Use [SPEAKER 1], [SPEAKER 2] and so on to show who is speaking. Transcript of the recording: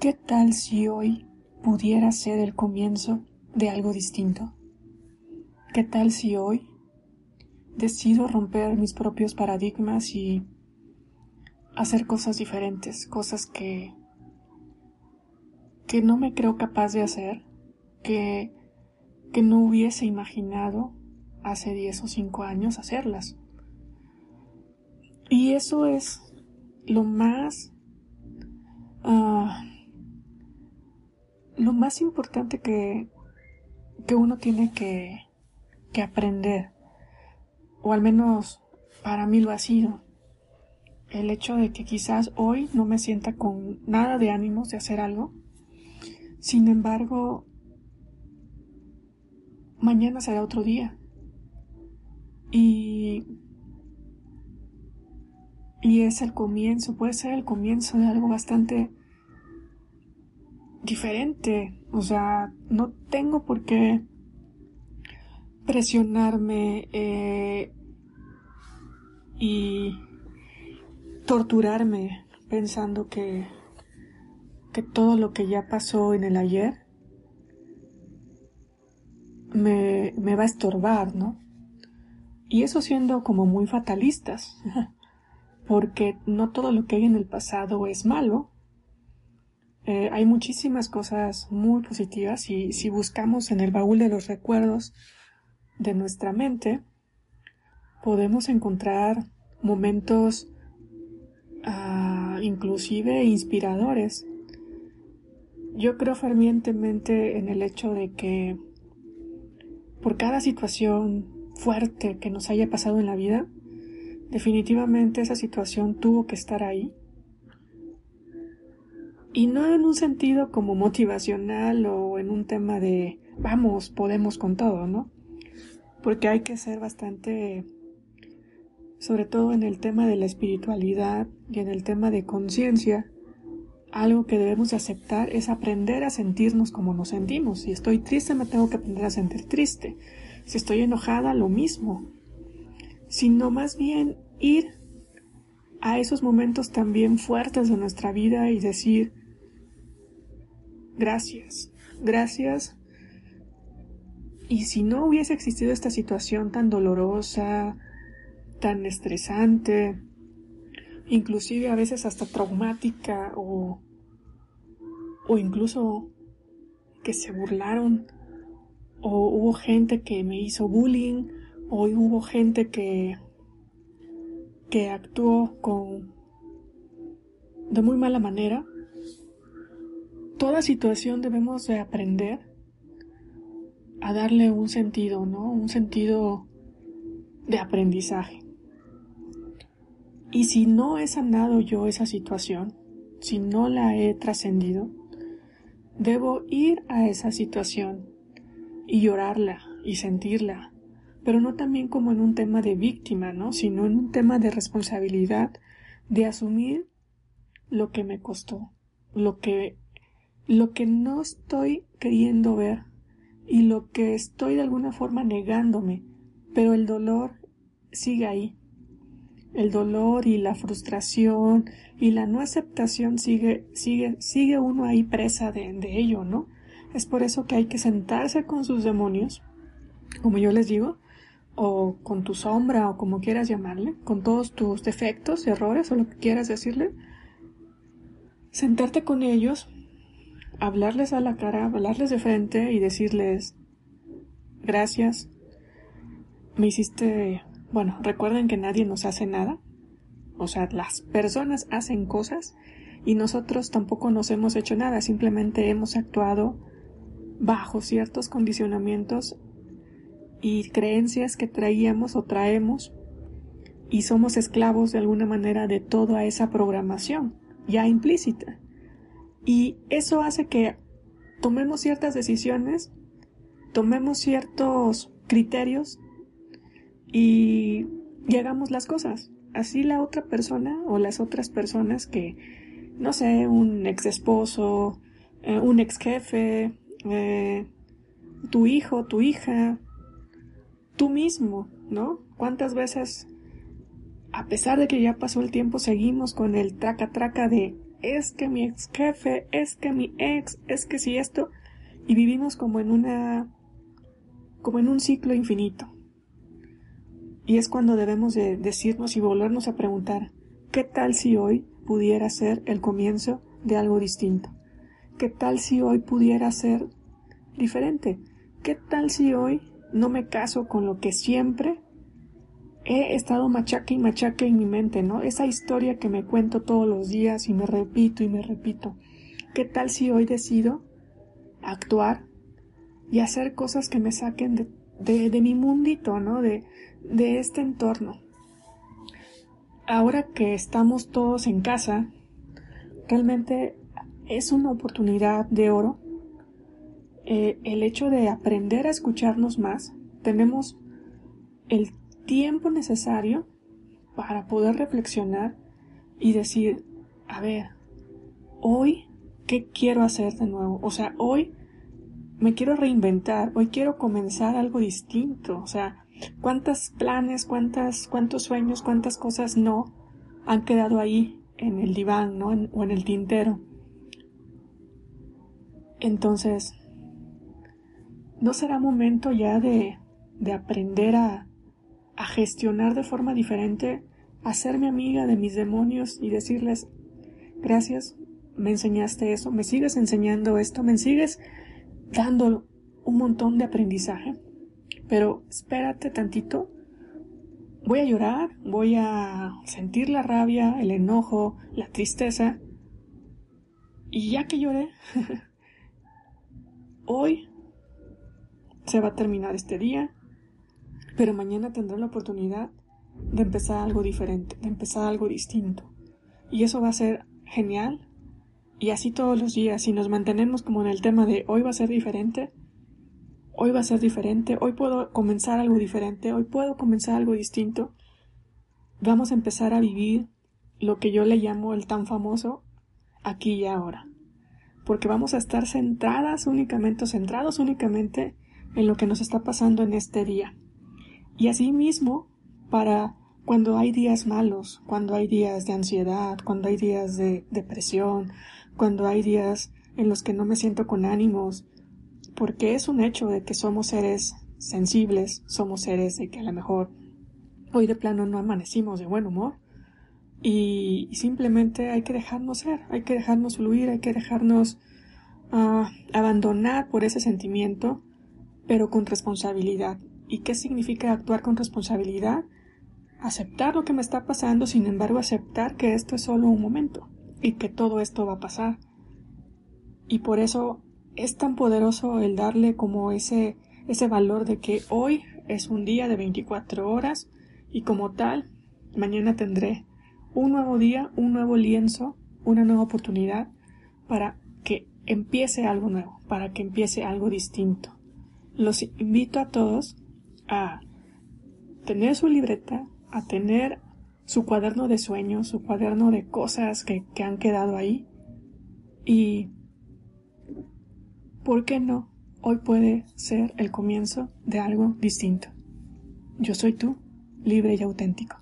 [SPEAKER 1] ¿qué tal si hoy pudiera ser el comienzo de algo distinto? ¿Qué tal si hoy decido romper mis propios paradigmas y hacer cosas diferentes, cosas que que no me creo capaz de hacer, que que no hubiese imaginado hace 10 o 5 años hacerlas. Y eso es lo más uh, lo más importante que, que uno tiene que, que aprender, o al menos para mí lo ha sido, el hecho de que quizás hoy no me sienta con nada de ánimos de hacer algo, sin embargo, mañana será otro día. Y, y es el comienzo, puede ser el comienzo de algo bastante diferente. O sea, no tengo por qué presionarme eh, y torturarme pensando que, que todo lo que ya pasó en el ayer me, me va a estorbar, ¿no? Y eso siendo como muy fatalistas, porque no todo lo que hay en el pasado es malo. Eh, hay muchísimas cosas muy positivas y si buscamos en el baúl de los recuerdos de nuestra mente, podemos encontrar momentos uh, inclusive inspiradores. Yo creo fervientemente en el hecho de que por cada situación fuerte que nos haya pasado en la vida, definitivamente esa situación tuvo que estar ahí. Y no en un sentido como motivacional o en un tema de vamos, podemos con todo, ¿no? Porque hay que ser bastante, sobre todo en el tema de la espiritualidad y en el tema de conciencia, algo que debemos aceptar es aprender a sentirnos como nos sentimos. Si estoy triste, me tengo que aprender a sentir triste. Si estoy enojada, lo mismo. Sino más bien ir a esos momentos también fuertes de nuestra vida y decir, gracias, gracias. Y si no hubiese existido esta situación tan dolorosa, tan estresante, inclusive a veces hasta traumática o, o incluso que se burlaron o hubo gente que me hizo bullying, o hubo gente que, que actuó con, de muy mala manera. Toda situación debemos de aprender a darle un sentido, ¿no? Un sentido de aprendizaje. Y si no he sanado yo esa situación, si no la he trascendido, debo ir a esa situación y llorarla y sentirla, pero no también como en un tema de víctima, ¿no? Sino en un tema de responsabilidad, de asumir lo que me costó, lo que, lo que no estoy queriendo ver y lo que estoy de alguna forma negándome, pero el dolor sigue ahí. El dolor y la frustración y la no aceptación sigue, sigue, sigue uno ahí presa de, de ello, ¿no? Es por eso que hay que sentarse con sus demonios, como yo les digo, o con tu sombra o como quieras llamarle, con todos tus defectos, errores o lo que quieras decirle, sentarte con ellos, hablarles a la cara, hablarles de frente y decirles, gracias, me hiciste, bueno, recuerden que nadie nos hace nada, o sea, las personas hacen cosas y nosotros tampoco nos hemos hecho nada, simplemente hemos actuado bajo ciertos condicionamientos y creencias que traíamos o traemos y somos esclavos de alguna manera de toda esa programación ya implícita. Y eso hace que tomemos ciertas decisiones, tomemos ciertos criterios y, hagamos las cosas. Así la otra persona o las otras personas que, no sé, un ex esposo, eh, un ex jefe, eh, tu hijo, tu hija, tú mismo, ¿no? ¿Cuántas veces, a pesar de que ya pasó el tiempo, seguimos con el traca traca de es que mi ex jefe, es que mi ex, es que si esto, y vivimos como en una, como en un ciclo infinito. Y es cuando debemos de decirnos y volvernos a preguntar, ¿qué tal si hoy pudiera ser el comienzo de algo distinto? ¿Qué tal si hoy pudiera ser diferente? ¿Qué tal si hoy no me caso con lo que siempre he estado machaque y machaque en mi mente, ¿no? Esa historia que me cuento todos los días y me repito y me repito. ¿Qué tal si hoy decido actuar y hacer cosas que me saquen de, mi mundito, ¿no? De, de este entorno. Ahora que estamos todos en casa, realmente es una oportunidad de oro eh, el hecho de aprender a escucharnos más. Tenemos el tiempo necesario para poder reflexionar y decir, a ver, hoy, ¿qué quiero hacer de nuevo? O sea, hoy me quiero reinventar, hoy quiero comenzar algo distinto, o sea, cuántos planes, cuántas, cuántos sueños, cuántas cosas no han quedado ahí en el diván, ¿no? o en el tintero. Entonces, ¿no será momento ya de, de aprender a, a gestionar de forma diferente, a mi amiga de mis demonios y decirles, gracias, me enseñaste eso, me sigues enseñando esto, me sigues dando un montón de aprendizaje, pero espérate tantito, voy a llorar, voy a sentir la rabia, el enojo, la tristeza, y ya que lloré, hoy se va a terminar este día, pero mañana tendré la oportunidad de empezar algo diferente, de empezar algo distinto. Y eso va a ser genial. Y así todos los días, si nos mantenemos como en el tema de hoy va a ser diferente, hoy va a ser diferente, hoy puedo comenzar algo diferente, hoy puedo comenzar algo distinto, vamos a empezar a vivir lo que yo le llamo el tan famoso aquí y ahora. Porque vamos a estar centradas únicamente, centrados únicamente en lo que nos está pasando en este día. Y asimismo, para cuando hay días malos, cuando hay días de ansiedad, cuando hay días de depresión, cuando hay días en los que no me siento con ánimos, porque es un hecho de que somos seres sensibles, somos seres de que a lo mejor hoy de plano no amanecimos de buen humor y simplemente hay que dejarnos ser, hay que dejarnos fluir, hay que dejarnos uh, abandonar por ese sentimiento, pero con responsabilidad. ¿Y qué significa actuar con responsabilidad? Aceptar lo que me está pasando, sin embargo aceptar que esto es solo un momento y que todo esto va a pasar. Y por eso es tan poderoso el darle como ese, ese valor de que hoy es un día de 24 horas y como tal, mañana tendré un nuevo día, un nuevo lienzo, una nueva oportunidad para que empiece algo nuevo, para que empiece algo distinto. Los invito a todos a tener su libreta, a tener su cuaderno de sueños, su cuaderno de cosas que, que han quedado ahí. Y, ¿por qué no? Hoy puede ser el comienzo de algo distinto. Yo soy tú, libre y auténtico.